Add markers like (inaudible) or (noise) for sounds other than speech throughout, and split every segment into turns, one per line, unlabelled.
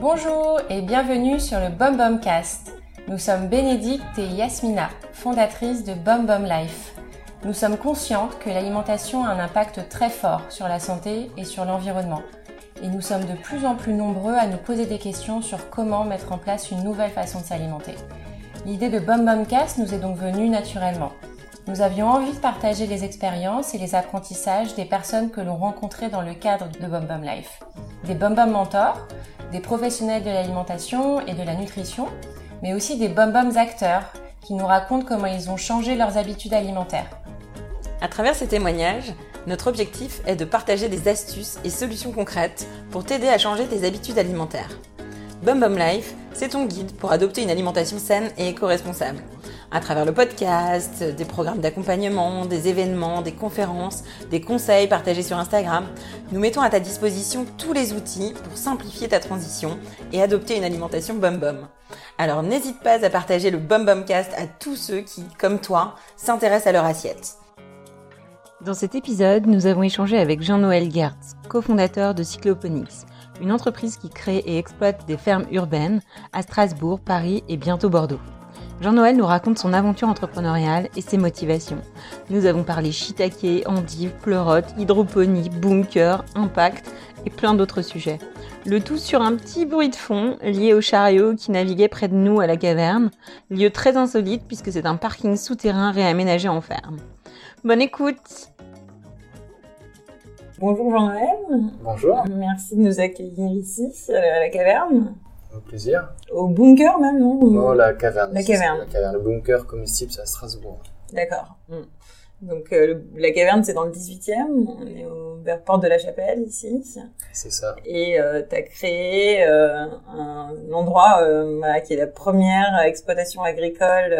Bonjour et bienvenue sur le Bom Bom Cast. Nous sommes Bénédicte et Yasmina, fondatrices de Bom Bom Life. Nous sommes conscientes que l'alimentation a un impact très fort sur la santé et sur l'environnement. Et nous sommes de plus en plus nombreux à nous poser des questions sur comment mettre en place une nouvelle façon de s'alimenter. L'idée de Bom Bom nous est donc venue naturellement. Nous avions envie de partager les expériences et les apprentissages des personnes que l'on rencontrait dans le cadre de Bom Life. Des Bom mentors, des professionnels de l'alimentation et de la nutrition, mais aussi des Bom Boms acteurs qui nous racontent comment ils ont changé leurs habitudes alimentaires.
À travers ces témoignages, notre objectif est de partager des astuces et solutions concrètes pour t'aider à changer tes habitudes alimentaires. Bum Bum Life, c'est ton guide pour adopter une alimentation saine et éco-responsable. À travers le podcast, des programmes d'accompagnement, des événements, des conférences, des conseils partagés sur Instagram, nous mettons à ta disposition tous les outils pour simplifier ta transition et adopter une alimentation Bum Bum. Alors n'hésite pas à partager le Bum Bum Cast à tous ceux qui, comme toi, s'intéressent à leur assiette. Dans cet épisode, nous avons échangé avec Jean-Noël Gertz, cofondateur de Cycloponix, une entreprise qui crée et exploite des fermes urbaines à Strasbourg, Paris et bientôt Bordeaux. Jean-Noël nous raconte son aventure entrepreneuriale et ses motivations. Nous avons parlé shiitake, endive, pleurote, hydroponie, bunker, impact et plein d'autres sujets. Le tout sur un petit bruit de fond lié au chariot qui naviguait près de nous à la caverne, lieu très insolite puisque c'est un parking souterrain réaménagé en ferme. Bonne écoute Bonjour Jean-Noël.
Bonjour.
Merci de nous accueillir ici, à la caverne.
Au plaisir.
Au bunker même, non?
Non, la caverne.
La caverne.
La caverne. Le bunker comestible, c'est à Strasbourg.
D'accord. Hmm. Donc euh, la caverne, c'est dans le 18e. On est au vers Porte de la Chapelle, ici.
C'est ça.
Et euh, tu as créé euh, un endroit voilà, qui est la première exploitation agricole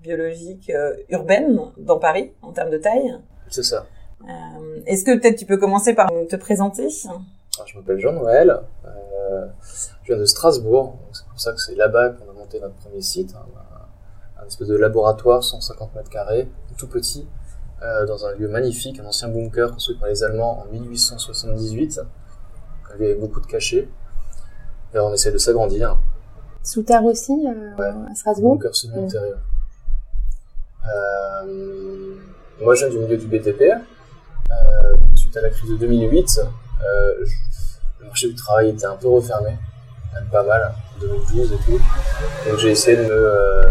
biologique urbaine dans Paris, en termes de taille.
C'est ça.
Euh, est-ce que peut-être tu peux commencer par te présenter
Je m'appelle Jean-Noël, euh, je viens de Strasbourg, c'est pour ça que c'est là-bas qu'on a monté notre premier site, hein, un, espèce de laboratoire 150 mètres carrés, tout petit, euh, dans un lieu magnifique, un ancien bunker construit par les Allemands en 1878, il y avait beaucoup de cachets, et on essaie de s'agrandir.
Sous terre aussi, à Strasbourg
Bunker semi-intérieur. moi je viens du milieu du BTP, euh, suite à la crise de 2008, euh, le marché du travail était un peu refermé, même pas mal, 2012 et tout. Donc j'ai essayé de me, euh,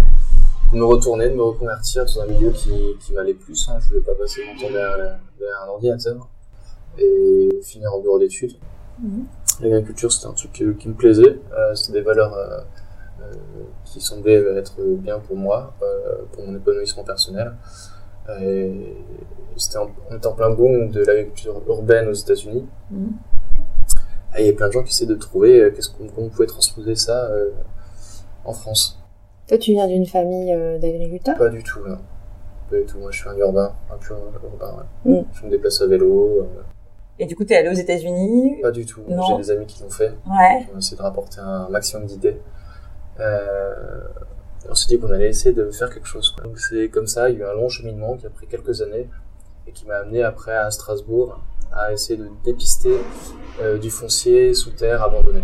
me, retourner, de me reconvertir dans un milieu qui, qui m'allait plus. Hein. Je voulais pas passer mon temps derrière, un ordinateur et finir en bureau d'études. Mhm. L'agriculture, c'était un truc qui, me plaisait. Euh, c'était des valeurs euh, euh, qui semblaient être bien pour moi, pour mon épanouissement personnel. Et c'était on était en plein boom de l'agriculture urbaine aux États-Unis. Mhm. Et il y a plein de gens qui essaient de trouver euh, qu'est-ce qu'on, comment on pouvait transposer ça euh, en France.
Toi, tu viens d'une famille euh, d'agriculteurs?
Pas du tout, non. Pas du tout. Moi, je suis un urbain, un pur urbain. Ouais. Mm. Je me déplace à vélo.
Et du coup, tu es allé aux États-Unis?
Pas du tout. J'ai des amis qui l'ont fait.
Ouais.
J'ai essayé de rapporter un maximum d'idées. Euh, on s'est dit qu'on allait essayer de faire quelque chose. Donc c'est comme ça, il y a eu un long cheminement qui a pris quelques années et qui m'a amené après à Strasbourg à essayer de dépister euh, du foncier sous terre abandonné.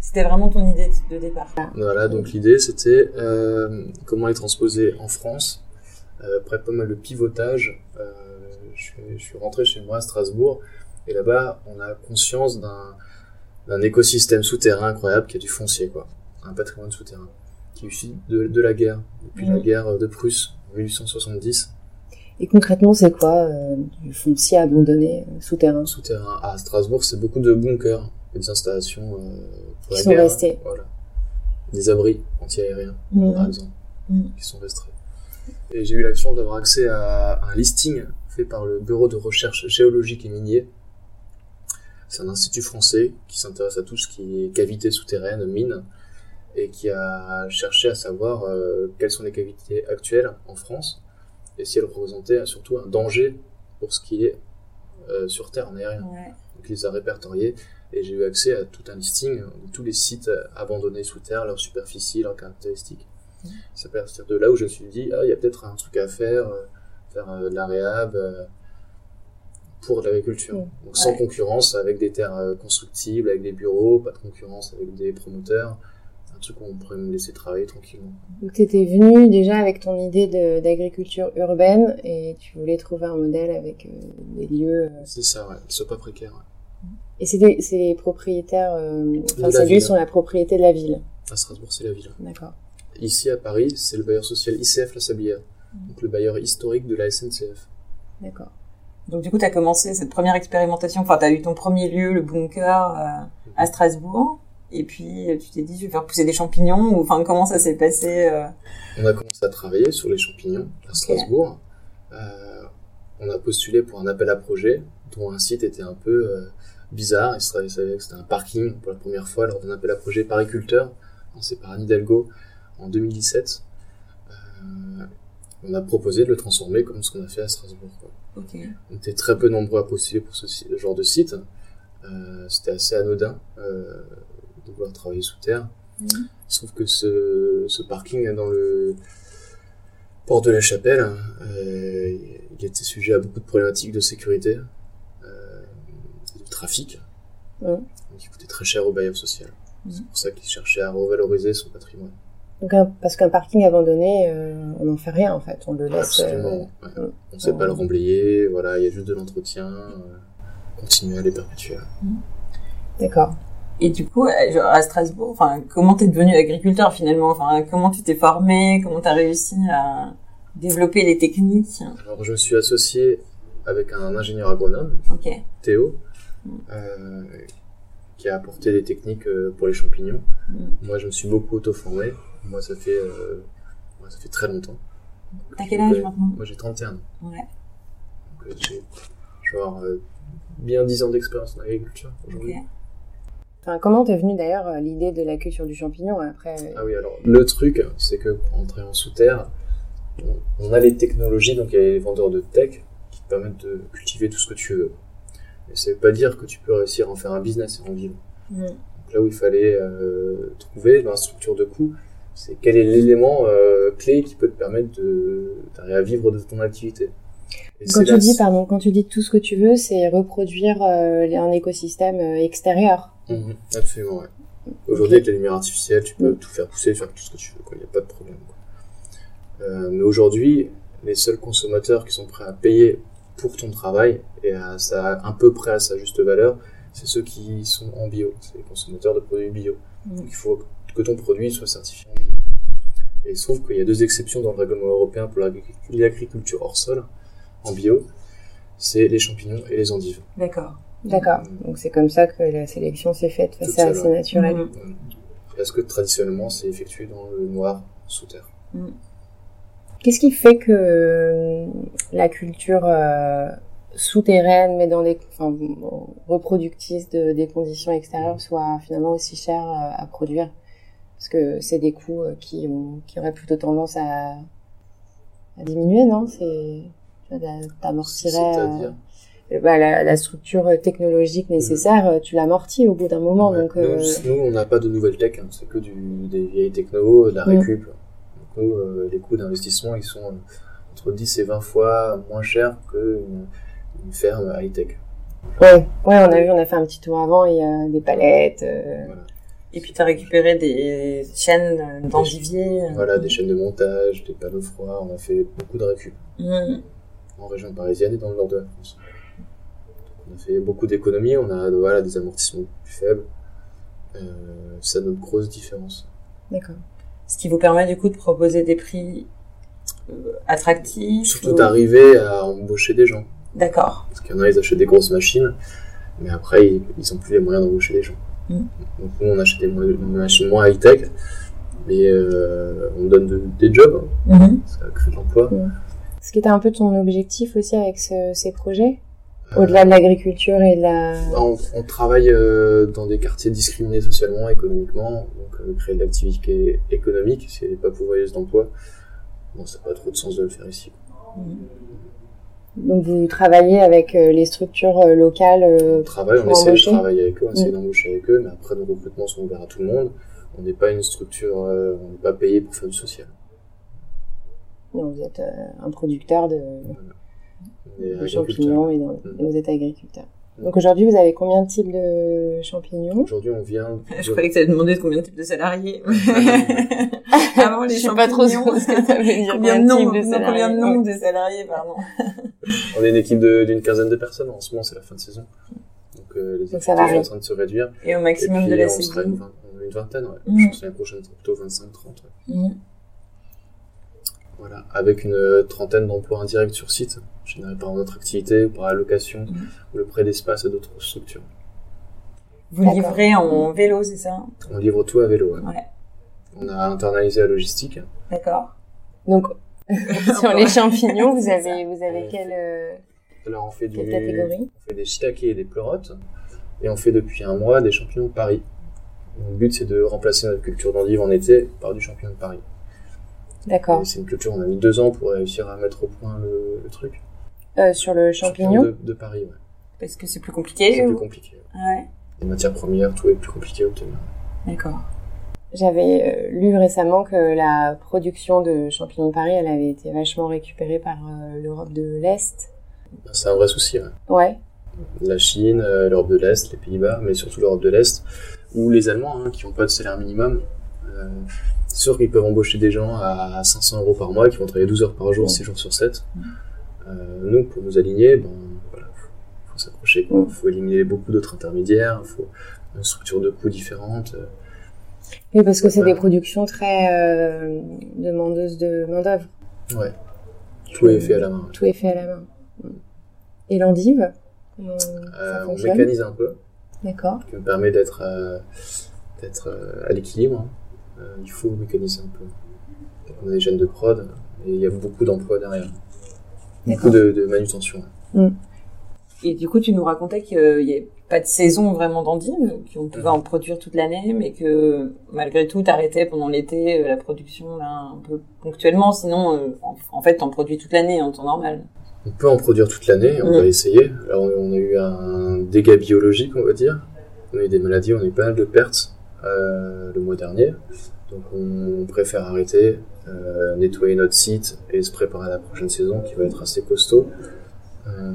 C'était vraiment ton idée de départ.
Voilà, donc l'idée c'était euh, comment les transposer en France. Euh, après pas mal de pivotage, je, je, suis rentré chez moi à Strasbourg et là-bas on a conscience d'un d'un écosystème souterrain incroyable qui est du foncier, quoi, un patrimoine souterrain qui est de, de la guerre, depuis la mm. guerre de Prusse en 1870
et concrètement, c'est quoi euh, du foncier abandonné euh, souterrain?
Souterrain. À Strasbourg, c'est beaucoup de bunkers et des installations euh,
pour qui sont restés.
Voilà. Des abris anti-aériens, mmh. par exemple, mmh. qui sont restés. Et j'ai eu la chance d'avoir accès à un listing fait par le Bureau de recherche géologique et minier. C'est un institut français qui s'intéresse à tout ce qui est cavité souterraine, mine, et qui a cherché à savoir euh, quelles sont les cavités actuelles en France et si elle représentait surtout un danger pour ce qui est euh, sur Terre en aérien. Donc il les a répertoriés et j'ai eu accès à tout un listing de tous les sites abandonnés sous terre, leur superficie, leurs caractéristiques. Mmh. C'est à partir de là où je me suis dit, ah, il y a peut-être un truc à faire, euh, faire euh, de la réhab, pour l'agriculture.
Mm.
Donc sans concurrence avec des terres euh, constructibles, avec des bureaux, pas de concurrence avec des promoteurs. Un truc où on pourrait me laisser travailler tranquillement.
Donc tu étais venu déjà avec ton idée d'agriculture urbaine et tu voulais trouver un modèle avec euh, des lieux. euh,
C'est ça, ouais. Qu'ils soient pas précaires. ouais.
Et c'est les propriétaires, euh, enfin ces lieux sont la propriété de la ville.
À Strasbourg, c'est la ville.
D'accord.
Ici, à Paris, c'est le bailleur social ICF La Sablière.
Mm.
Donc le bailleur historique de la SNCF.
D'accord.
Donc du coup, tu as commencé cette première expérimentation, enfin, tu as eu ton premier lieu, le bunker, euh, à Strasbourg. Et puis, euh, tu t'es dit, je vais faire pousser des champignons, ou enfin, comment ça s'est passé euh,
On a commencé à travailler sur les champignons à Strasbourg. Euh, on a postulé pour un appel à projet dont un site était un peu euh, bizarre. Il se savait que c'était un parking pour la première fois lors d'un appel à projet pariculteur lancé par Anne Hidalgo en 2017. Euh, on a proposé de le transformer comme ce qu'on a fait à Strasbourg. quoi. On était très peu nombreux à postuler pour ce genre de site. Euh, c'était assez anodin euh, de vouloir travailler sous terre. Se trouve que ce, ce parking dans le port de la Chapelle, euh, il était sujet à beaucoup de problématiques de sécurité, euh, de trafic, donc il coûtait très cher au bailleur social.
Mhm.
C'est pour ça qu'il cherchait à revaloriser son patrimoine.
Donc un- parce qu'un parking abandonné, euh, on n'en fait rien en fait, on le laisse.
Absolument. ouais. On sait pas le remblayer, voilà, il y a juste de l'entretien, continuer à les perpétuer.
D'accord.
Et du coup, euh, genre, à Strasbourg, enfin, comment t'es devenu agriculteur finalement? Enfin, comment tu t'es formé? Comment t'as réussi à développer les techniques?
Alors je me suis associé avec un ingénieur agronome,
Ok.
Théo,
Mm.
euh, qui a apporté des techniques euh, pour les champignons.
Mm.
Moi, je me suis beaucoup auto-formé. Moi, ça fait, euh, moi, ça fait très longtemps.
T'as quel âge
Ouais.
maintenant?
Moi, j'ai 31 ans.
Ouais.
Donc, euh, j'ai- euh, bien 10 ans d'expérience dans l'agriculture
Ok.
aujourd'hui.
Enfin, comment t'es venu d'ailleurs euh, l'idée de la culture du champignon après euh,
Ah oui, alors, le truc, c'est que pour entrer en sous-terre, on, a les technologies, donc il y a les vendeurs de tech qui te permettent de cultiver tout ce que tu veux. Mais ça veut pas dire que tu peux réussir à en faire un business et en vivre.
Mm.
Donc là où il fallait euh, trouver dans la structure de coût, c'est quel est l'élément euh, clé qui peut te permettre de d'arriver à vivre de ton activité.
Quand tu dis, pardon, quand tu dis tout ce que tu veux, c'est reproduire euh, un écosystème euh, extérieur.
Mhm, absolument, ouais. Aujourd'hui, avec la lumière artificielle, tu peux tout faire pousser, faire tout ce que tu veux. Il n'y a pas de problème, quoi. Euh, mais aujourd'hui, les seuls consommateurs qui sont prêts à payer pour ton travail et à un peu près à sa juste valeur, c'est ceux qui sont en bio. C'est les consommateurs de produits bio.
Mhm.
Donc il faut que ton produit soit certifié en bio. Et il se trouve qu'il y a deux exceptions dans le règlement européen pour l'agric- l'agriculture hors sol, en bio. C'est les champignons et les endives.
D'accord.
D'accord. Donc c'est comme ça que la sélection s'est faite. C'est
seule,
assez
ouais.
naturel.
Mhm.
Parce que traditionnellement, c'est effectué dans le noir sous terre.
Qu'est-ce qui fait que euh, la culture euh, souterraine, mais dans des enfin, reproductrice de, des conditions extérieures, soit finalement aussi chère euh, à produire? Parce que c'est des coûts euh, qui, ont, qui auraient plutôt tendance à, à diminuer, non? C'est t'amortirais euh, bah, la, la structure technologique nécessaire, euh, tu l'amortis au bout d'un moment.
Ouais.
Donc, euh,
nous, on n'a pas de nouvelles tech, hein. c'est que du, des vieilles techno, de la
Mm.
récup. Donc nous, euh, les coûts d'investissement, ils sont euh, entre 10 et 20 fois moins chers qu'une une ferme high-tech.
ouais, ouais, on a vu, on a fait un petit tour avant, il y a des palettes. euh,
Voilà.
Et puis t'as récupéré des chaînes d'endiviers.
voilà, des chaînes de montage, des panneaux froids, on a fait beaucoup de récup
Mhm.
En région parisienne et dans le nord de la France. On a fait beaucoup d'économies, on a voilà, des amortissements plus faibles. Euh, c'est notre grosse différence.
D'accord.
Ce qui vous permet du coup de proposer des prix euh, attractifs.
Surtout
ou-
d'arriver à embaucher des gens.
D'accord.
Parce qu'il y en a, ils achètent des grosses machines, mais après, ils, ils ont plus les moyens d'embaucher des gens.
Mm.
Donc nous, on achète des, machines moins high-tech, mais euh, on donne de- des jobs, hein.
Mhm.
ça crée de l'emploi.
Ce qui était un peu ton objectif aussi avec ce- ces projets, au-delà de l'agriculture et de la...
on, on travaille euh, dans des quartiers discriminés socialement, économiquement, donc euh, créer de l'activité économique, si elle n'est pas pourvoyeuse d'emploi, bon, ça n'a pas trop de sens de le faire ici.
Donc vous travaillez avec euh, les structures locales.
On travaille, on essaie
embaucher?
de travailler avec eux, on essaie
Mm.
d'embaucher avec eux, mais après nos recrutements sont ouverts à tout le monde. On n'est pas une structure, on n'est pas payé pour faire du social.
Vous êtes euh, un producteur de... Champignons et, dans-
Mm.
et vous êtes agriculteur.
Mm.
Donc aujourd'hui, vous avez combien de types de champignons?
Aujourd'hui, on vient. (laughs)
Je croyais que tu allais demander de combien de types de salariés. (laughs) Avant les
Je sais pas trop
champignons.
ce que ça veut dire.
Combien de noms,
de
non, combien de
salariés.
noms de salariés, pardon.
On est une équipe d'une quinzaine de personnes. En ce moment, c'est la fin de saison. Donc, euh, les
varie.
sont en train de se réduire.
Et au
Et
maximum
puis,
de la
on sera une,
saison.
vingt- on est une vingtaine, ouais.
Mm.
Je pense que l'année prochaine, c'est plutôt 25-30. ouais.
Mhm.
Voilà. Avec une euh, trentaine d'emplois indirects sur site, générés par notre activité ou par la location
Mm.
ou le prêt d'espace à d'autres structures.
Vous livrez en vélo, c'est ça?
On livre tout à vélo. ouais.
Ouais.
On a internalisé la logistique.
D'accord.
Donc, (laughs) sur les champignons, vous avez, vous avez quelle, euh,
Alors, on fait, du,
quelle catégorie?
on fait des shiitake et des pleurotes. Et on fait depuis un mois des champignons de Paris. Le but, c'est de remplacer notre culture d'endive en été par du champignon de Paris.
D'accord.
C'est une culture, on a mis deux ans pour réussir à mettre au point le, le truc.
Euh, sur le champignon
de, de Paris, ouais.
Parce que c'est plus compliqué
C'est plus compliqué.
Ouais.
Les matières premières, tout est plus compliqué à obtenir.
D'accord.
J'avais euh, lu récemment que la production de champignons de Paris, elle avait été vachement récupérée par euh, l'Europe de l'Est.
C'est un vrai souci, ouais.
Ouais.
La Chine, l'Europe de l'Est, les Pays-Bas, mais surtout l'Europe de l'Est, ou les Allemands, hein, qui n'ont pas de salaire minimum. Euh, c'est sûr qu'ils peuvent embaucher des gens à 500 euros par mois, qui vont travailler 12 heures par jour,
Ouais.
6 jours sur 7.
Ouais.
Euh, nous, pour nous aligner, ben, voilà, faut, faut s'accrocher. Il
Ouais.
faut éliminer beaucoup d'autres intermédiaires, il faut une structure de coûts différente. euh,
Oui, parce que c'est
Ouais.
des productions très euh, demandeuses de main-d'œuvre.
ouais. Tout est fait à la main.
Tout est fait à la main. Et l'endive
Euh, on mécanise un peu,
D'accord.
qui me permet d'être euh, d'être euh, à l'équilibre. Euh, il faut mécaniser un peu. Donc, on a des chaînes de prod et il y a beaucoup d'emplois derrière. Beaucoup de, de manutention.
Et du coup, tu nous racontais qu'il n'y a pas de saison vraiment d'endives, qu'on pouvait en produire toute l'année, mais que malgré tout, t'arrêtais pendant l'été euh, la production là, un peu ponctuellement. Sinon, euh, en, en fait, t'en produis toute l'année en temps normal.
On peut en produire toute l'année, on
Mm.
va essayer. Alors on a eu un dégât biologique, on va dire. On a eu des maladies, on a eu pas mal de pertes le mois dernier. Donc on préfère arrêter, euh, nettoyer notre site et se préparer à la prochaine saison qui va être assez costaud. Euh,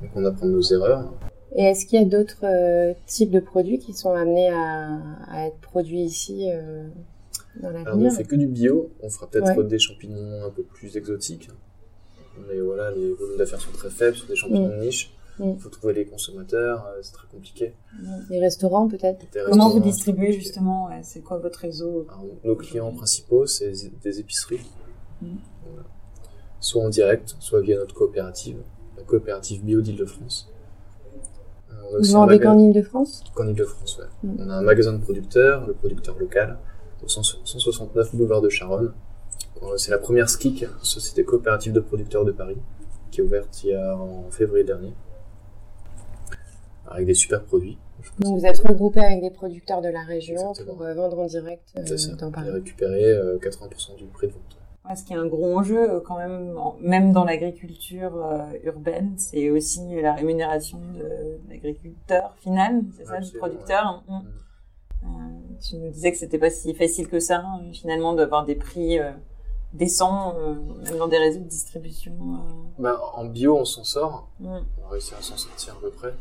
donc on apprend de nos erreurs.
Et est-ce qu'il y a d'autres euh, types de produits qui sont amenés à, à être produits ici euh, dans
Alors
l'avenir
on fait que du bio, on fera peut-être
Ouais.
des champignons un peu plus exotiques. Mais voilà, les volumes d'affaires sont très faibles sur des champignons de niche.
Mm.
Il faut trouver les consommateurs, euh, c'est très compliqué.
Des restaurants peut-être
Comment vous distribuez justement ouais, C'est quoi votre réseau
Alors, Nos clients principaux, c'est des épiceries.
Mm.
Voilà. Soit en direct, soit via notre coopérative, la coopérative bio d'Île-de-France. Euh,
Vous vendez qu'en Ile-de-France
qu'en Île-de-France, ouais.
Mm.
On a un magasin de producteurs, le producteur local, au 100 169 boulevard de Charonne. Euh, C'est la première SKIC, Société coopérative de producteurs de Paris, qui est ouverte il y a en février dernier. Avec des super produits. Je pense
Donc vous êtes regroupé avec des producteurs de la région
Exactement.
pour euh, vendre en direct euh,
c'est ça.
dans
Et récupérer euh, 80% du prix de vente.
Ouais, Ce qui est un gros enjeu euh, quand même, en- même dans l'agriculture euh, urbaine, c'est aussi la rémunération de l'agriculteur final, c'est ça, du producteur. Mm.
Mm.
Tu nous disais que c'était pas si facile que ça, hein, finalement, d'avoir des prix euh, décents, euh, même dans des réseaux de distribution. euh.
Bah, en bio, on s'en sort.
Mm.
On va réussir à s'en sortir à peu près.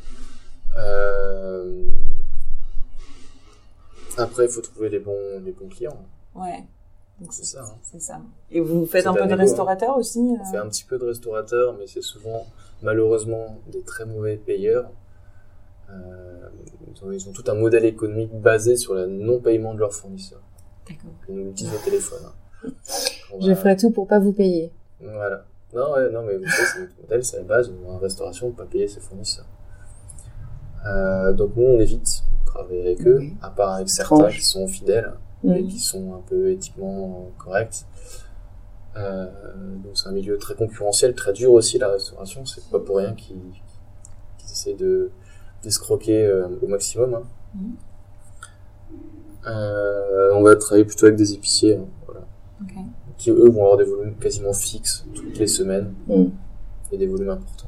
Euh, Après, il faut trouver les bons, les bons clients.
Ouais. Donc
C'est ça. hein.
C'est ça. Et vous faites un peu de
négo,
restaurateur aussi euh
On fait un petit peu de restaurateurs, mais c'est souvent, malheureusement, des très mauvais payeurs. Euh, ils, ont, ils ont tout un modèle économique basé sur le non-paiement de leurs fournisseurs.
D'accord.
Ils nous le disent au téléphone. hein. (laughs)
Je
va-
ferai tout pour pas vous payer.
Voilà. Non, ouais, non, mais vous savez, c'est notre modèle, c'est la base. En restauration, on ne peut pas payer ses fournisseurs. Euh, donc nous, on évite de travailler avec eux,
Oui.
à part avec certains
Tranche.
qui sont fidèles
Mm.
et qui sont un peu éthiquement corrects. Euh, donc c'est un milieu très concurrentiel, très dur aussi la restauration. C'est pas pour rien qu'ils essaient de d'escroquer euh, au maximum. hein.
Mhm.
Euh, on va travailler plutôt avec des épiciers, hein, voilà,
Ok.
qui eux vont avoir des volumes quasiment fixes toutes les semaines
Mm.
et des volumes importants.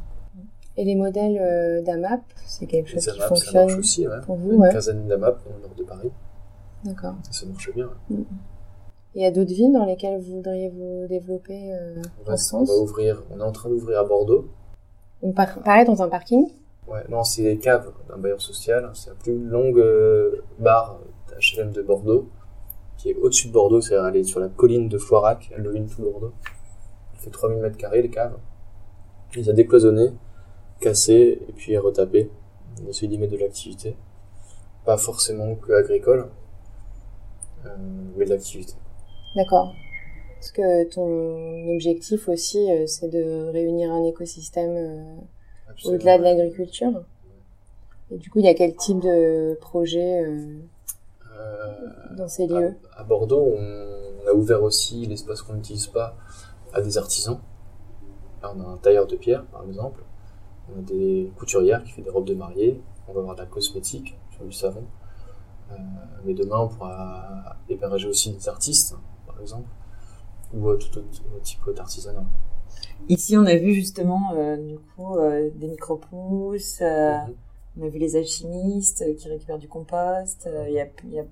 Et les modèles euh, d'AMAP, c'est quelque chose qui
ça
fonctionne
marche aussi, ouais.
pour vous,
Une
ouais.
quinzaine d'AMAP au nord de Paris,
D'accord.
ça marche bien. ouais.
il y a d'autres villes dans lesquelles vous voudriez vous développer euh, en
on
France
va ouvrir, on est en train d'ouvrir à Bordeaux.
Donc, par- pareil, dans un parking
Ouais, non, c'est les caves d'un bailleur social. C'est la plus longue euh, barre HLM de Bordeaux, qui est au-dessus de Bordeaux, c'est-à-dire elle est sur la colline de Floirac, elle domine tout Bordeaux. Elle fait 3000 mètres carrés, les caves. On les a décloisonnées, cassées, et puis retapées. On essaie d'y mettre de l'activité. Pas forcément que agricole, euh, mais de l'activité.
D'accord. Parce que ton objectif aussi, euh, c'est de réunir un écosystème euh, au-delà de l'agriculture. Et du coup, il y a quel type de projet dans ces lieux
À Bordeaux, on a ouvert aussi l'espace qu'on n'utilise pas à des artisans. Là, on a un tailleur de pierre, par exemple. On a des couturières qui font des robes de mariée. On va avoir de la cosmétique, sur du savon. Euh, mais demain, on pourra héberger aussi des artistes, par exemple, ou euh, tout autre type d'artisanat.
Ici, on a vu justement, euh, du coup, des micro-pousses,
Mhm.
on a vu les alchimistes qui récupèrent du compost, il y a, il y a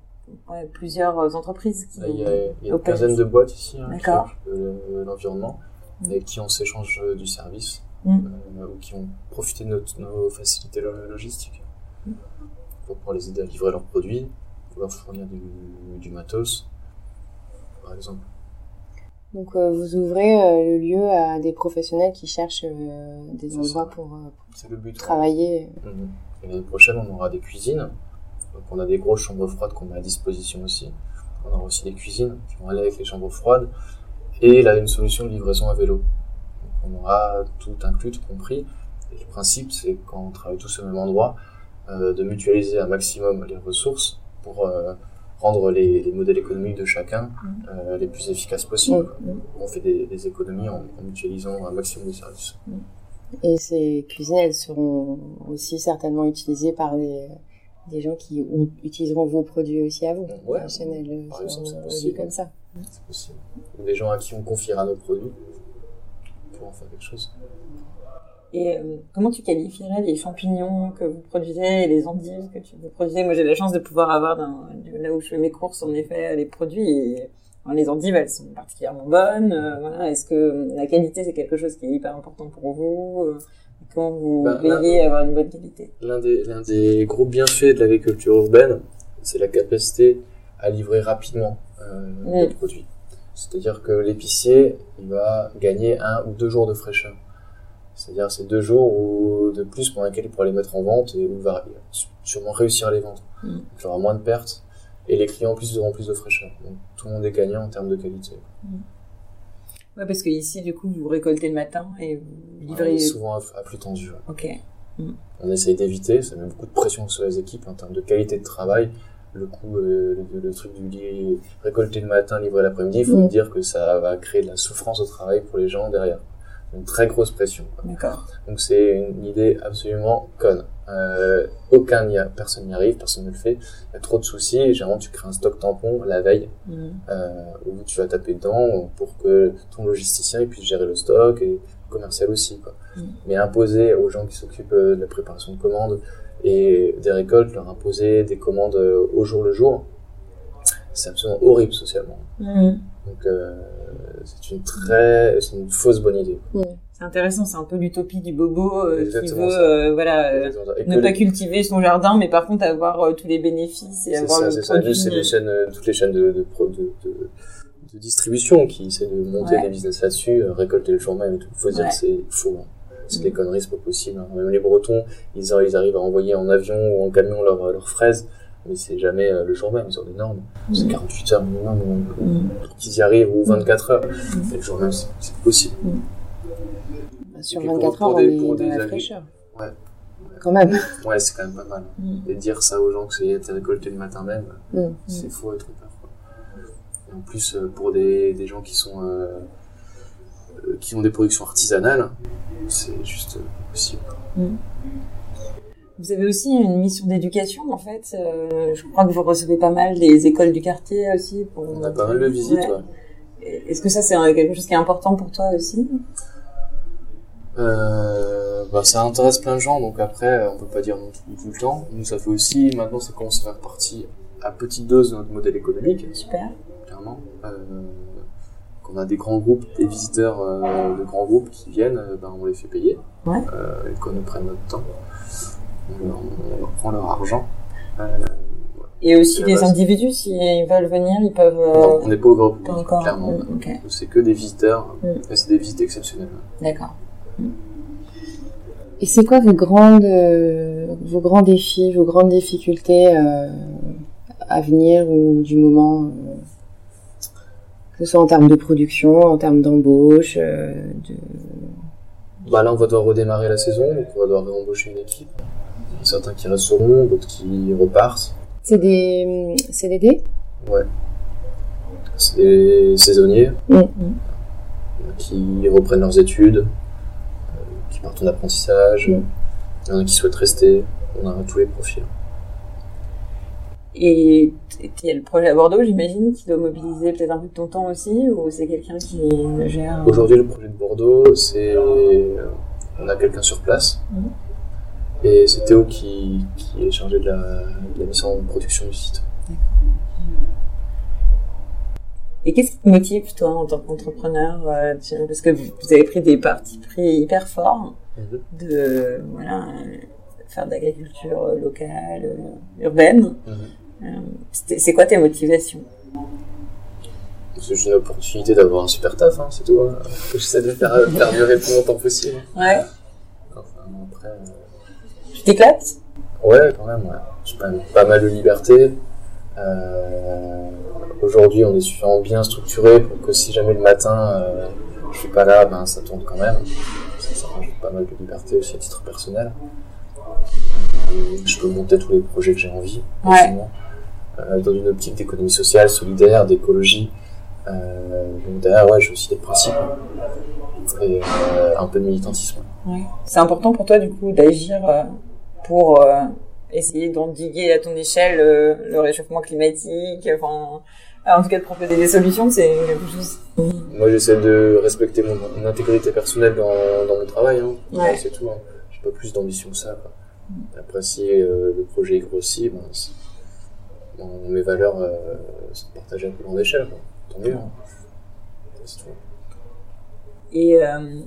ouais, plusieurs entreprises qui...
Il y a, il y a une quinzaine de boîtes ici hein, qui
D'accord.
occupent le- l'environnement,
Mm.
avec qui on s'échange du service,
Mm.
euh, ou qui ont profité de notre- nos facilités lo- logistiques
Mm.
pour pouvoir les aider à livrer leurs produits, ou leur fournir du, du matos, par exemple.
Donc, euh, vous ouvrez euh, le lieu à des professionnels qui cherchent euh, des endroits pour, euh,
C'est le but.
travailler.
Mhm. Et L'année prochaine, on aura des cuisines. Donc, on a des grosses chambres froides qu'on met à disposition aussi. On aura aussi des cuisines qui vont aller avec les chambres froides. Et là, une solution de livraison à vélo. On aura tout inclus, tout compris. Et le principe, c'est quand on travaille tous au même endroit, euh, de mutualiser un maximum les ressources pour euh, rendre les, les modèles économiques de chacun euh, les plus efficaces possibles.
Mm.
On fait des, des économies en, en mutualisant un maximum de services.
Et ces cuisines, elles seront aussi certainement utilisées par des, des gens qui ont- utiliseront vos produits aussi à vous.
Ouais,
La chaîne, elle
par
sera
exemple, c'est possible.
comme ça.
C'est possible. Des gens à qui on confiera nos produits pour en faire quelque chose.
Et euh, comment tu qualifierais les champignons que vous produisez et les endives que tu vous produisez? Moi, j'ai la chance de pouvoir avoir, dans, là où je fais mes courses, en effet, les produits. Et, les endives, elles sont particulièrement bonnes. euh, voilà. Est-ce que la qualité, c'est quelque chose qui est hyper important pour vous euh, Comment vous
là-
veillez à avoir une bonne qualité?
L'un des, l'un des gros bienfaits de l'agriculture urbaine, c'est la capacité à livrer rapidement euh,
Mm.
nos produits. C'est-à-dire que l'épicier, il va gagner un ou deux jours de fraîcheur. C'est-à-dire c'est deux jours ou de plus pendant lesquels il pourra les mettre en vente et où il va sûrement réussir à les vendre.
Mm.
Donc, il y aura moins de pertes et les clients en plus auront plus de fraîcheur. Donc tout le monde est gagnant en termes de qualité.
Ouais, parce que ici, du coup, vous récoltez le matin et vous livrez.
Ouais, souvent à, à plus tendu. ouais.
Ok.
On essaye d'éviter, ça met beaucoup de pression sur les équipes en termes de qualité de travail. Le coup, euh, le, le truc du lit récolter le matin, livrer l'après-midi, il faut
Mm.
me dire que ça va créer de la souffrance au travail pour les gens derrière. Une très grosse pression.
D'accord.
Donc c'est une idée absolument conne. Euh, aucun n'y a, personne n'y arrive, personne ne le fait. Il y a trop de soucis. Et généralement, tu crées un stock tampon la veille
Mm.
euh, où tu vas taper dedans pour que ton logisticien puisse gérer le stock et le commercial aussi. Quoi.
Mm.
Mais imposer aux gens qui s'occupent euh, de la préparation de commandes et des récoltes, leur imposer des commandes euh, au jour le jour, c'est absolument horrible socialement.
Mm.
Donc euh, c'est une très, c'est une fausse bonne idée.
C'est intéressant, c'est un peu l'utopie du bobo euh, qui veut, euh, voilà, ne pas
les-
cultiver son jardin, mais par contre avoir tous les bénéfices et avoir
ça,
le
c'est
produit.
Les chaînes, toutes les chaînes de, de, pro- de, de, de distribution qui essaient de monter
Ouais.
des business là-dessus, euh, récolter le jour même et tout. Faut dire que c'est faux. hein. C'est
Mm.
des conneries, c'est pas possible. hein. Même les Bretons, ils, ar- ils arrivent à envoyer en avion ou en camion leurs leurs fraises, mais c'est jamais euh, le jour même. Ils ont des normes. C'est
Mm.
48 heures minimum euh,
Mm.
pour qu'ils y arrivent ou 24 heures. Et le jour même, c'est c'est possible.
Sur
puis pour-
24
pour
heures,
des-
on est
pour
dans
des
la fraîcheur.
Ouais.
Quand même.
Ouais, c'est quand même pas mal.
Mm.
Et dire ça aux gens que c'est été récolté le matin même,
Mm.
c'est faux et trop peur. Quoi. Et en plus, euh, pour des, des gens qui sont euh, euh, qui ont des productions artisanales, c'est juste euh, possible.
Vous avez aussi une mission d'éducation en fait. Euh, je crois que vous recevez pas mal des écoles du quartier aussi. Pour...
On a pas mal de visites.
Ouais.
ouais.
Est-ce que ça c'est quelque chose qui est important pour toi aussi?
Euh, bah, ça intéresse plein de gens, donc après, euh, on peut pas dire non tout, tout le temps. Nous, ça fait aussi, maintenant, ça commence à faire partie à petite dose de notre modèle économique.
Super.
clairement. Euh, quand on a des grands groupes, des visiteurs euh, de grands groupes qui viennent, euh, ben, on les fait payer.
Ouais.
Euh, et qu'on nous prenne notre temps. On leur, on leur prend leur argent. Euh,
Et aussi
la
les
base.
individus, s'ils veulent venir, ils peuvent. euh,
non, on n'est pas ouvert au public,
encore.
clairement.
Mm,
C'est que des visiteurs,
Mm.
et c'est des visites exceptionnelles.
d'accord.
Et c'est quoi vos grandes, euh, vos grands défis, vos grandes difficultés euh, à venir ou du moment, euh, que ce soit en termes de production, en termes d'embauche, euh, de...
Bah là, on va devoir redémarrer la saison, donc on va devoir réembaucher une équipe. Il y a certains qui resteront, d'autres qui repartent.
C'est des CDD
Ouais. C'est des saisonniers
Mm.
qui reprennent leurs études, euh, qui partent en apprentissage.
Mm.
Il y en a qui souhaitent rester. On a tous les profils.
Et il y a le projet à Bordeaux, j'imagine, qui doit mobiliser peut-être un peu de ton temps aussi, ou c'est quelqu'un qui le gère?
Aujourd'hui, le projet de Bordeaux, c'est. On a quelqu'un sur place.
Mhm.
Et c'est Théo qui, qui est chargé de la, de la mise en production du site.
Et qu'est-ce qui te motive, toi, en tant qu'entrepreneur euh, tu- Parce que vous vous avez pris des partis pris hyper forts
Mhm.
de voilà, euh, faire de l'agriculture locale, euh, urbaine.
Mhm.
C'est quoi tes motivations?
C'est une opportunité d'avoir un super taf, hein, c'est tout. Hein. (laughs) J'essaie de faire, faire durer le plus longtemps possible.
Ouais.
Enfin, après, euh,
Tu t'éclates?
Ouais, quand même, ouais. J'ai même pas mal de liberté. Euh, Aujourd'hui, on est suffisamment bien structuré pour que si jamais le matin euh, je suis pas là, ben ça tourne quand même. Ça, ça rajoute pas mal de liberté aussi à titre personnel. Euh, Je peux monter tous les projets que j'ai envie,
Ouais.
Euh, dans une optique d'économie sociale, solidaire, d'écologie. Euh, donc derrière, ouais, j'ai aussi des principes et euh, un peu de militantisme.
Ouais. C'est important pour toi, du coup, d'agir pour euh, essayer d'endiguer à ton échelle euh, le réchauffement climatique, enfin, en tout cas de proposer des solutions, c'est quelque chose.
Moi, j'essaie de respecter mon, mon intégrité personnelle dans, dans mon travail. Hein.
Ouais.
C'est tout. Hein. J'ai pas plus d'ambition que ça. Quoi. Après, si euh, le projet grossit, ben, ben, mes valeurs, euh, c'est de partager un peu grande échelle. Quoi. Tant mieux. hein. Tout.
Et euh,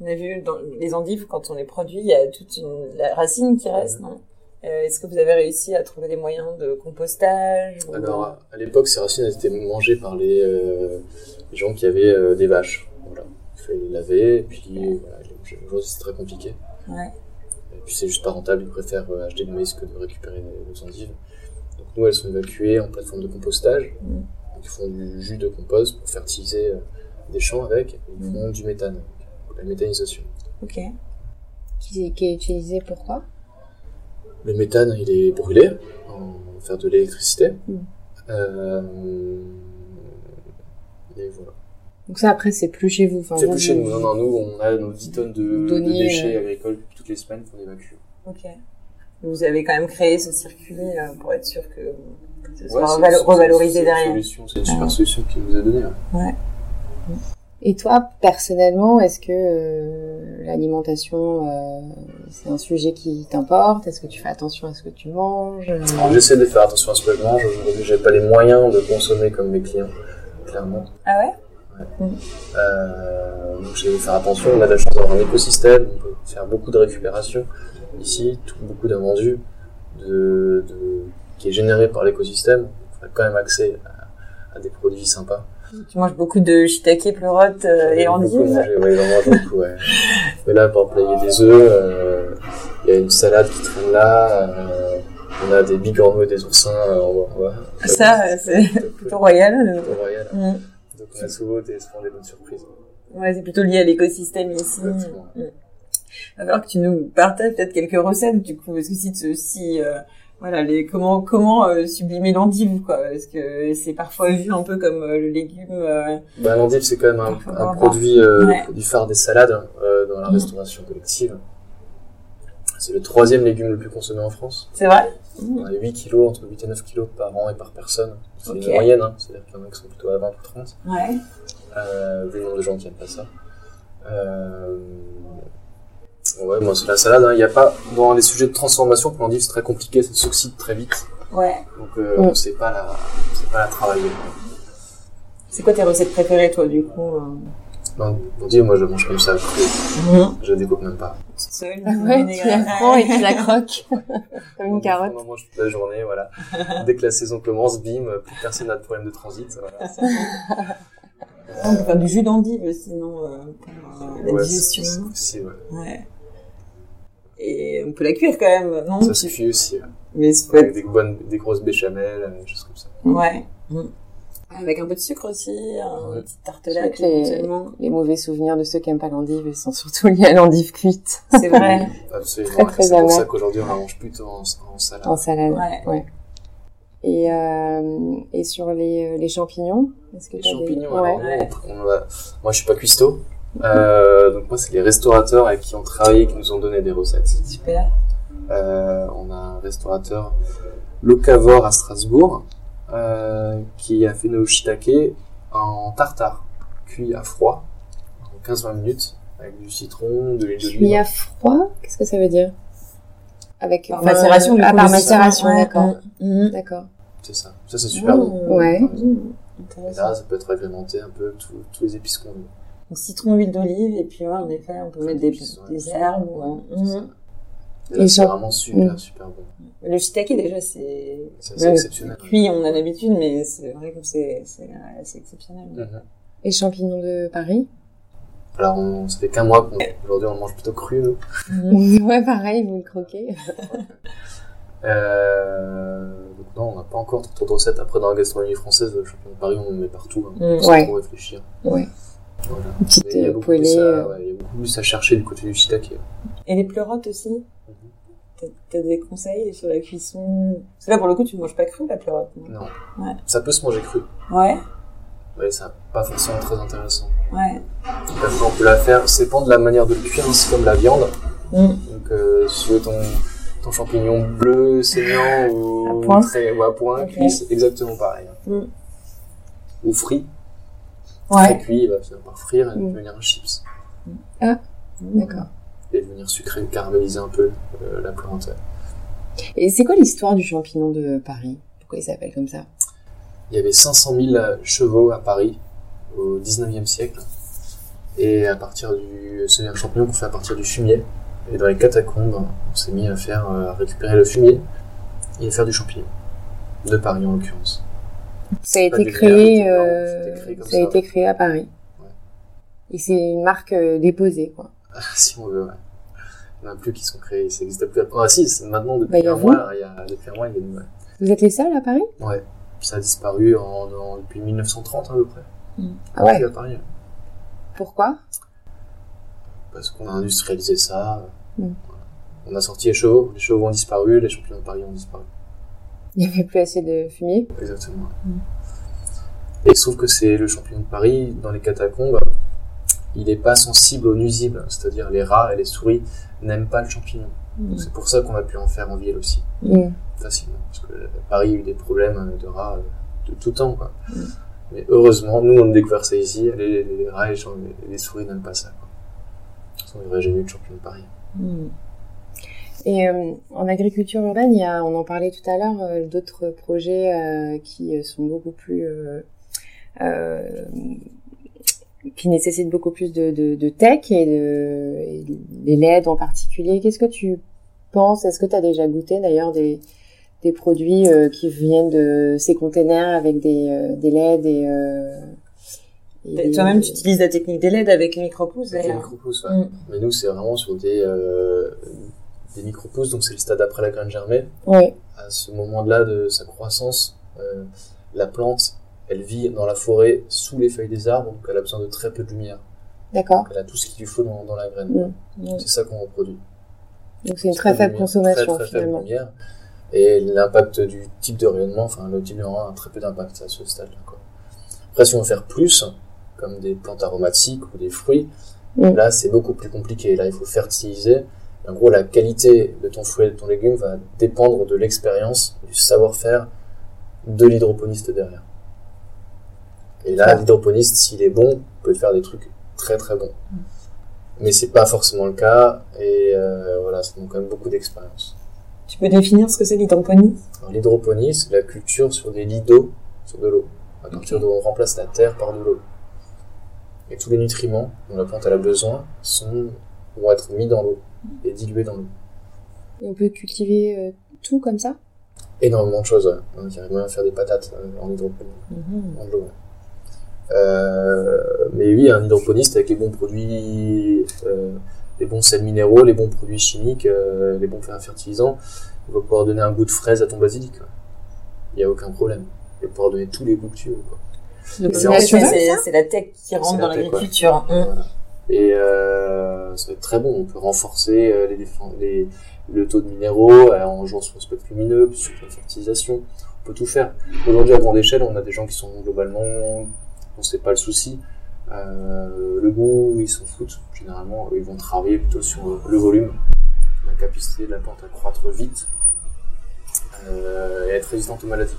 on a vu dans les endives, quand on les produit, il y a toute une la racine qui reste, non? Euh, Est-ce que vous avez réussi à trouver des moyens de compostage ou
Alors, à l'époque, ces racines étaient mangées par les, euh, les gens qui avaient euh, des vaches. Voilà. Il fallait les laver, et puis voilà. Aujourd'hui, c'est très compliqué.
Ouais.
Et puis c'est juste pas rentable, ils préfèrent acheter du maïs que de récupérer les, les endives. Nous, elles sont évacuées en plateforme de compostage.
Mm.
Donc, ils font du jus de compost pour fertiliser euh, des champs avec. Ils font du méthane, la méthanisation.
Ok.
qui, qui est utilisé pourquoi
Le méthane, il est brûlé en faire de l'électricité.
Mm.
Euh, et voilà.
Donc ça après c'est plus chez vous. Enfin,
C'est plus chez nous. Non, non, nous, on a nos 10 tonnes de, déchets
euh,
agricoles toutes les semaines qu'on évacue.
Ok. Vous avez quand même créé ce circuit euh, pour être sûr que ce soit
Ouais,
revalorisé derrière.
C'est une
Ouais.
super solution qui nous a donné. ouais.
Et toi personnellement, est-ce que euh, l'alimentation euh, c'est un sujet qui t'importe? Est-ce que tu fais attention à ce que tu manges? Euh,
J'essaie de faire attention à ce que je mange. Aujourd'hui, j'ai pas les moyens de consommer comme mes clients, clairement.
Ah ouais?
Euh, donc, j'ai de faire attention. On a de la chance d'avoir un écosystème. On peut faire beaucoup de récupération ici, tout, beaucoup d'invendus de, de, qui est généré par l'écosystème. On a quand même accès à, à des produits sympas.
Tu manges beaucoup de shiitake, pleurotes euh, et endives
mangé, ouais, j'en mange beaucoup, ouais. (laughs) Mais là, par exemple, il y a des œufs, euh, il y a une salade qui traîne là, euh, on a des bigorneaux et des oursins euh, en bas.
Ça, c'est plutôt royal.
Plutôt royal.
Mm.
Donc on a souvent des, souvent des bonnes surprises.
Ouais, c'est plutôt lié à l'écosystème ici.
Exactement.
Alors que tu nous partages peut-être quelques recettes du coup, parce que si, tu- si euh, voilà, les comment comment euh, sublimer l'endive quoi, parce que c'est parfois vu un peu comme euh, le légume. euh,
Bah, L'endive, c'est quand même un, produit,
Ouais.
produit phare des salades dans la
Mm.
restauration collective. C'est le troisième légume le plus consommé en France.
C'est vrai?
On a 8 kilos, entre 8 et 9 kilos par an et par personne. C'est
Ok.
une moyenne, hein. c'est-à-dire qu'il y en a qui sont plutôt à 20 ou 30.
Ouais.
euh, vu le nombre de gens qui n'aiment pas ça. Euh, ouais, moi c'est la salade. hein. Il n'y a pas dans les sujets de transformation pour l'endive, c'est très compliqué, ça s'oxyde très vite.
Ouais.
Donc euh,
Mm.
on sait pas la, on sait pas la travailler.
C'est quoi tes recettes préférées, toi, du coup euh?
Non, pour dire, moi je mange comme ça,
Mhm.
je découpe même pas.
Toute seule (laughs)
ouais, tu la prends et tu la croques. (laughs) Comme une carotte.
On en mange toute la journée, voilà. Dès que la saison commence, bim, plus personne n'a de problème de transit. Voilà. (laughs)
On peut faire du jus d'endive, sinon, euh, pour euh, la
Ouais,
digestion.
c'est- ouais.
Ouais. Et on peut la cuire quand même, non?
Ça se cuit aussi.
Mais
avec des, bonnes, des grosses béchamels, euh, des choses comme ça.
Ouais. Mm. Avec un peu de sucre aussi, un
Ouais.
petit tartelette
les- mauvais souvenirs de ceux qui aiment pas l'endive sont surtout liés à l'endive cuite
C'est vrai.
Absolument.
Très,
et
très
c'est pour ça qu'aujourd'hui, on la mange plutôt en, en salade.
en salade.
Ouais.
Et, euh, et sur les, les champignons, est-ce que
Les
des-
champignons,
Ouais.
on moi je suis pas cuistot. Euh, donc moi c'est les restaurateurs avec qui on travaille qui nous ont donné des recettes.
Super.
Euh, on a un restaurateur locavore à Strasbourg euh, qui a fait nos shiitake en tartare, cuit à froid en 15-20 minutes avec du citron, de l'huile
Cuit
d'olive.
à froid, qu'est-ce que ça veut dire? Avec
Par
enfin,
macération, du
Ah, par macération, d'accord.
Mm.
D'accord.
C'est ça. Ça c'est super bon.
Ouais.
Mm.
Et là ça peut être agrémenté un peu tous les épices qu'on veut.
Donc, citron, huile d'olive, et puis ouais, en effet, on peut mettre des,
ouais.
herbes. ou,
C'est. Et
champ-
vraiment super super bon.
Le shiitake, déjà, c'est... Ouais.
exceptionnel.
Cuit, on a l'habitude, mais c'est vrai que c'est assez exceptionnel.
Mhm.
Et champignons de Paris?
Alors, on, ça fait qu'un mois qu'aujourd'hui on mange plutôt cru, nous.
Mhm. (laughs)
Ouais, pareil, vous le croquez. (laughs)
Euh, donc non, on n'a pas encore trop de recettes. Après, dans la gastronomie française, le champignon de Paris, on en met partout, hein,
Mm.
sans
Ouais.
trop réfléchir.
Ouais.
Voilà.
Une petite
Mais il y a
euh,
beaucoup
poêlée.
plus à-
euh,
ouais, il y a beaucoup plus à chercher du côté du shiitake.
Et les pleurotes aussi?
Mhm.
T'as- T'as des conseils sur la cuisson? Parce que là, pour le coup, tu ne manges pas cru, la pleurote. non?
Non.
Ouais.
Ça peut se manger cru,
Ouais,
mais ça n'a pas forcément très intéressant.
ouais.
Après, on peut la faire, ça dépend de la manière de le cuire, hein, c'est comme la viande.
Mm.
Donc, euh, si tu veux ton, ton champignon bleu, saignant ou
À point.
très, ou à point, cuit, c'est exactement pareil. hein.
Mm.
Ou frit.
Ouais.
cuit, il va par frire et
Mm.
devenir un chips.
D'accord.
Et devenir sucré, caraméliser un peu euh, la plante.
Et c'est quoi l'histoire du champignon de Paris? Pourquoi il s'appelle comme ça?
Il y avait 500 000 chevaux à Paris au 19e siècle. Et à partir du, c'est un champignon qu'on fait à partir du fumier. Et dans les catacombes, on s'est mis à faire, euh, à récupérer le fumier et à faire du champignon. De Paris en l'occurrence.
Ça a été créé, euh,
créé
ça a été créé à Paris.
Ouais.
Et c'est une marque euh, déposée, quoi. (laughs)
si on veut, ouais. Il n'y en a plus qui sont créés, ça n'existe plus. Ah si, maintenant depuis
Bah,
un mois, il y a, depuis un mois, il y a une.
Vous êtes les seuls à Paris?
Ouais. Ça a disparu en, en- depuis 1930 à peu près.
Ah ouais
à Paris.
Pourquoi?
Parce qu'on a industrialisé ça.
Mm.
Voilà. On a sorti les chevaux, les chevaux ont disparu, les champignons de Paris ont disparu.
Il n'y avait plus assez de fumier
Exactement.
Mm.
Et il se trouve que c'est le champignon de Paris, dans les catacombes, il n'est pas sensible aux nuisibles, c'est-à-dire les rats et les souris n'aiment pas le champignon. Donc c'est pour ça qu'on a pu en faire en ville aussi,
Mm.
facilement. Parce que euh, Paris a eu des problèmes de rats euh, de tout temps. Quoi.
Mm.
Mais heureusement, nous on a découvert ça ici, les, les rats et les, souris n'aiment pas ça. Quoi. Sinon, il n'y aurait jamais eu de champignon de Paris.
Et euh, en agriculture urbaine, il y a, on en parlait tout à l'heure, euh, d'autres projets euh, qui sont beaucoup plus, euh, euh, qui nécessitent beaucoup plus de, de, de tech et, de, et les LED en particulier. Qu'est-ce que tu penses? Est-ce que tu as déjà goûté d'ailleurs des, des produits euh, qui viennent de ces containers avec des, euh, des LED et, euh,
Toi-même, tu utilises la technique des LED avec les micro-pousses,
Avec les
d'ailleurs.
micro-pousses, ouais.
Mm.
Mais nous, c'est vraiment sur des, euh, des micro-pousses, donc c'est le stade après la graine germée.
Oui,
À ce moment-là de sa croissance, euh, la plante, elle vit dans la forêt sous les feuilles des arbres, donc elle a besoin de très peu de lumière.
d'accord.
Elle a tout ce qu'il lui faut dans, dans la graine.
Mm.
Mm.
C'est ça qu'on reproduit.
Donc c'est une
Très
faible consommation
très, très faible
finalement.
lumière. Et l'impact du type de rayonnement, enfin le type de rayonnement a très peu d'impact à ce stade-là. Après, si on veut faire plus, comme des plantes aromatiques ou des fruits,
Mm.
là c'est beaucoup plus compliqué. Là, il faut fertiliser. En gros, la qualité de ton fruit et de ton légume va dépendre de l'expérience, du savoir-faire de l'hydroponiste derrière. Et là, l'hydroponiste, s'il est bon, peut faire des trucs très très bons. Mais c'est pas forcément le cas, et euh, voilà, ça demande quand même beaucoup d'expérience.
Tu peux définir ce que c'est l'hydroponie
l'hydroponie, c'est la culture sur des lits d'eau, sur de l'eau. À partir d'où on remplace la terre par de l'eau. Et tous les nutriments dont la plante a besoin sont, vont être mis dans l'eau et dilués dans l'eau.
Et on peut cultiver euh, tout comme ça?
Énormément de choses, ouais. Y a moyen de faire des patates euh, en hydroponie, en l'eau. ouais. Euh, mais oui, un hydroponiste avec les bons produits, euh, les bons sels minéraux, les bons produits chimiques, euh, les bons fertilisants, il va pouvoir donner un goût de fraise à ton basilic. quoi. Il n'y a aucun problème. Il va pouvoir donner tous les goûts que tu veux. C'est
la tech qui rentre dans l'agriculture.
Voilà. Et euh, ça va être très bon. On peut renforcer euh, les, les- le taux de minéraux euh, en jouant sur le spectre lumineux, sur la fertilisation. On peut tout faire. Aujourd'hui, à grande échelle, on a des gens qui sont globalement, on sait pas le souci. Le goût, ils s'en foutent. Généralement, ils vont travailler plutôt sur le volume, la capacité de la plante à croître vite et être résistante aux maladies.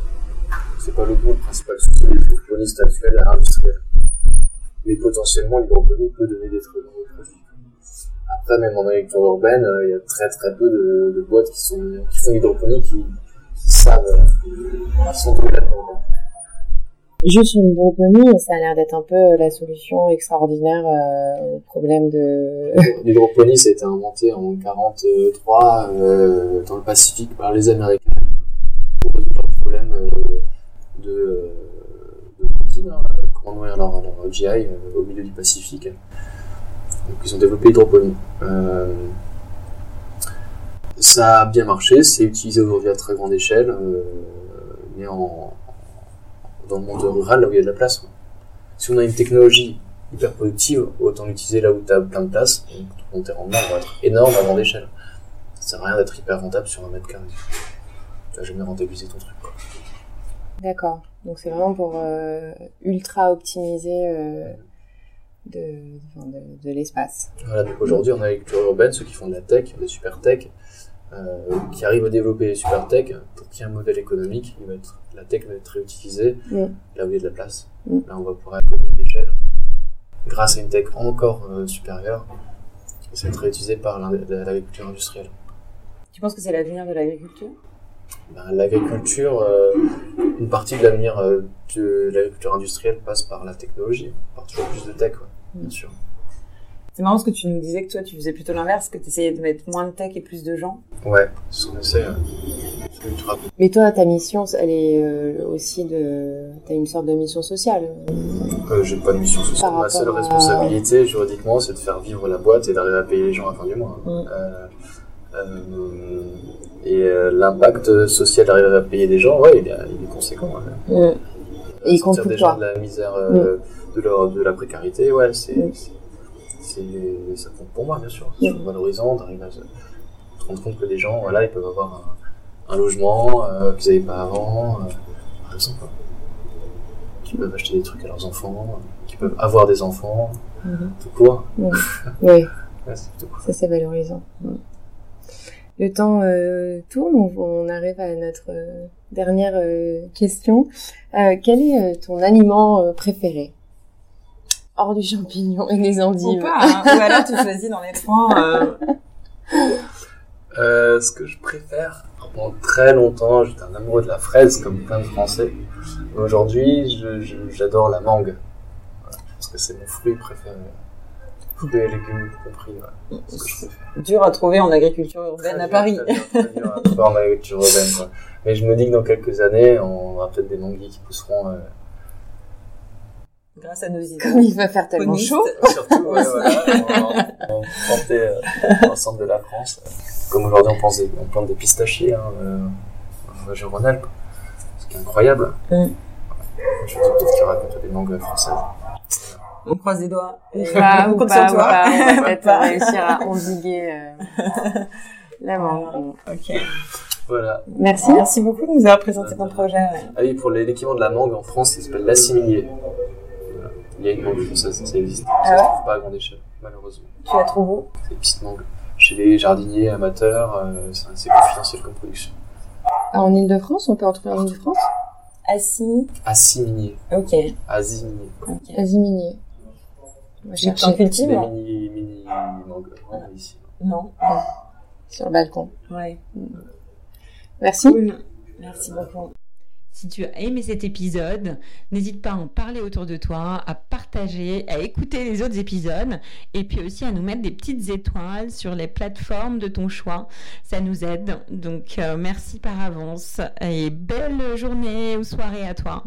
C'est pas le goût le principal souci des hydroponistes actuels à industriels mais potentiellement l'hydroponie peut donner des très bons produits. Après, même en agriculture urbaine, euh, il y a très très peu de, de boîtes qui, sont, qui font l'hydroponie qui, qui savent euh, qui sont douées là-dedans.
Juste sur l'hydroponie, ça a l'air d'être un peu la solution extraordinaire euh, au problème de... (laughs)
L'hydroponie, ça a été inventé en 43 euh, dans le Pacifique par les Américains pour résoudre le problème euh, de, euh, nourrir leur, leur GI euh, au milieu du Pacifique. Donc ils ont développé l'hydroponie. Euh, ça a bien marché, c'est utilisé aujourd'hui à très grande échelle, euh, mais en, dans le monde rural, là où il y a de la place. Si on a une technologie hyper productive, autant l'utiliser là où tu as plein de place, donc ton tes rendements vont être énormes à grande échelle. Ça sert à rien d'être hyper rentable sur un mètre carré. Tu vas jamais rentabiliser ton truc.
D'accord. Donc c'est vraiment pour euh, ultra optimiser euh, de, enfin, de, de l'espace.
Voilà, donc aujourd'hui en agriculture urbaine, ceux qui font de la tech, des super tech, euh, qui arrivent à développer les super tech, pour qu'il y ait un modèle économique, il va être, la tech va être réutilisée
Mm.
là où il y a de la place.
Mm.
Là on va pouvoir économiser d'échelle grâce à une tech encore euh, supérieure, et ça va être réutilisé par l'agriculture industrielle.
Tu penses que c'est l'avenir de l'agriculture?
Ben, l'agriculture, euh, une partie de l'avenir euh, de l'agriculture industrielle passe par la technologie, par toujours plus de tech, ouais, bien sûr.
C'est marrant parce que tu nous disais que toi, tu faisais plutôt l'inverse, que tu essayais de mettre moins de tech et plus de gens.
Ouais, ce qu'on essaie, euh, c'est
Mais toi, ta mission, elle est euh, aussi de... T'as une sorte de mission sociale.
Euh, j'ai pas de mission sociale.
Par
Ma seule
à-
responsabilité juridiquement, c'est de faire vivre la boîte et d'arriver à payer les gens à la fin du mois.
Mm.
Euh, et euh, l'impact social d'arriver à payer des gens, ouais, il est, il est conséquent. ouais.
Et il compte
Sortir
pour
des gens de la misère, euh, de, leur, de la précarité, ouais, c'est,
Mm.
c'est, ça compte pour moi, bien sûr.
Mm.
C'est valorisant d'arriver à se rendre compte que des gens, voilà, ils peuvent avoir un, un logement euh, qu'ils n'avaient pas avant, euh, par exemple. quoi. Qu'ils peuvent acheter des trucs à leurs enfants, euh, qu'ils peuvent avoir des enfants,
Mhm.
tout court.
Oui, (laughs)
Ouais, c'est cool.
ça c'est valorisant. Le temps euh, tourne, on, on arrive à notre euh, dernière euh, question. Euh, quel est euh, ton aliment euh, préféré? Hors du champignon et des
Ou
endives.
pas, hein. Ou alors tu choisis dans les trois. euh, (laughs)
Euh, ce que je préfère, pendant très longtemps, j'étais un amoureux de la fraise, comme plein de Français. Mais Aujourd'hui, je- je- j'adore la mangue. Voilà, parce que c'est mon fruit préféré. Fruits et légumes compris. C'est ce que je préfère.
dur à trouver en agriculture urbaine
Très
à Paris.
Très, dur, très dur à trouver en agriculture urbaine, quoi. Mais je me dis que dans quelques années, on aura peut-être des manguiers qui pousseront. euh,
Grâce à nos idées.
Comme il va faire tellement
Conistes.
chaud. (laughs)
Surtout, ouais, voilà, on, on plantait euh, dans le centre de la France. Comme aujourd'hui, on, pense des- on plante des pistachiers hein, euh, en région Rhône-Alpes. Ce qui est incroyable.
Mm.
Je suis peut-être qu'il y aura bientôt des mangues françaises.
On croise les doigts. Et
Bah,
on compte sur toi.
On va (laughs) peut-être
Pas.
réussir à endiguer euh, (laughs) la mangue.
Ok.
Voilà.
Merci.
Merci beaucoup de nous avoir présenté ton projet.
Ah oui, pour l'équivalent de la mangue en France, ça s'appelle l'assimilier. Voilà. Il y a une mangue française, ça existe.
Ah
ça
ouais
se trouve pas à grande échelle, malheureusement.
Tu la trouves où?
C'est des petites mangues. Chez les jardiniers amateurs, euh, c'est assez confidentiel comme production.
Ah, En Ile-de-France, on peut en trouver en Ile-de-France?
Assis.
Assimilier.
Ok.
Asimilier.
ok.
Vas-y, Chercher
Des mini, mini mangues. Ouais, ici.
Non.
sur le balcon.
Ouais.
Merci.
Cool. Merci beaucoup. Si tu as aimé cet épisode, n'hésite pas à en parler autour de toi, à partager, à écouter les autres épisodes et puis aussi à nous mettre des petites étoiles sur les plateformes de ton choix. Ça nous aide. Donc euh, merci par avance et belle journée ou soirée à toi.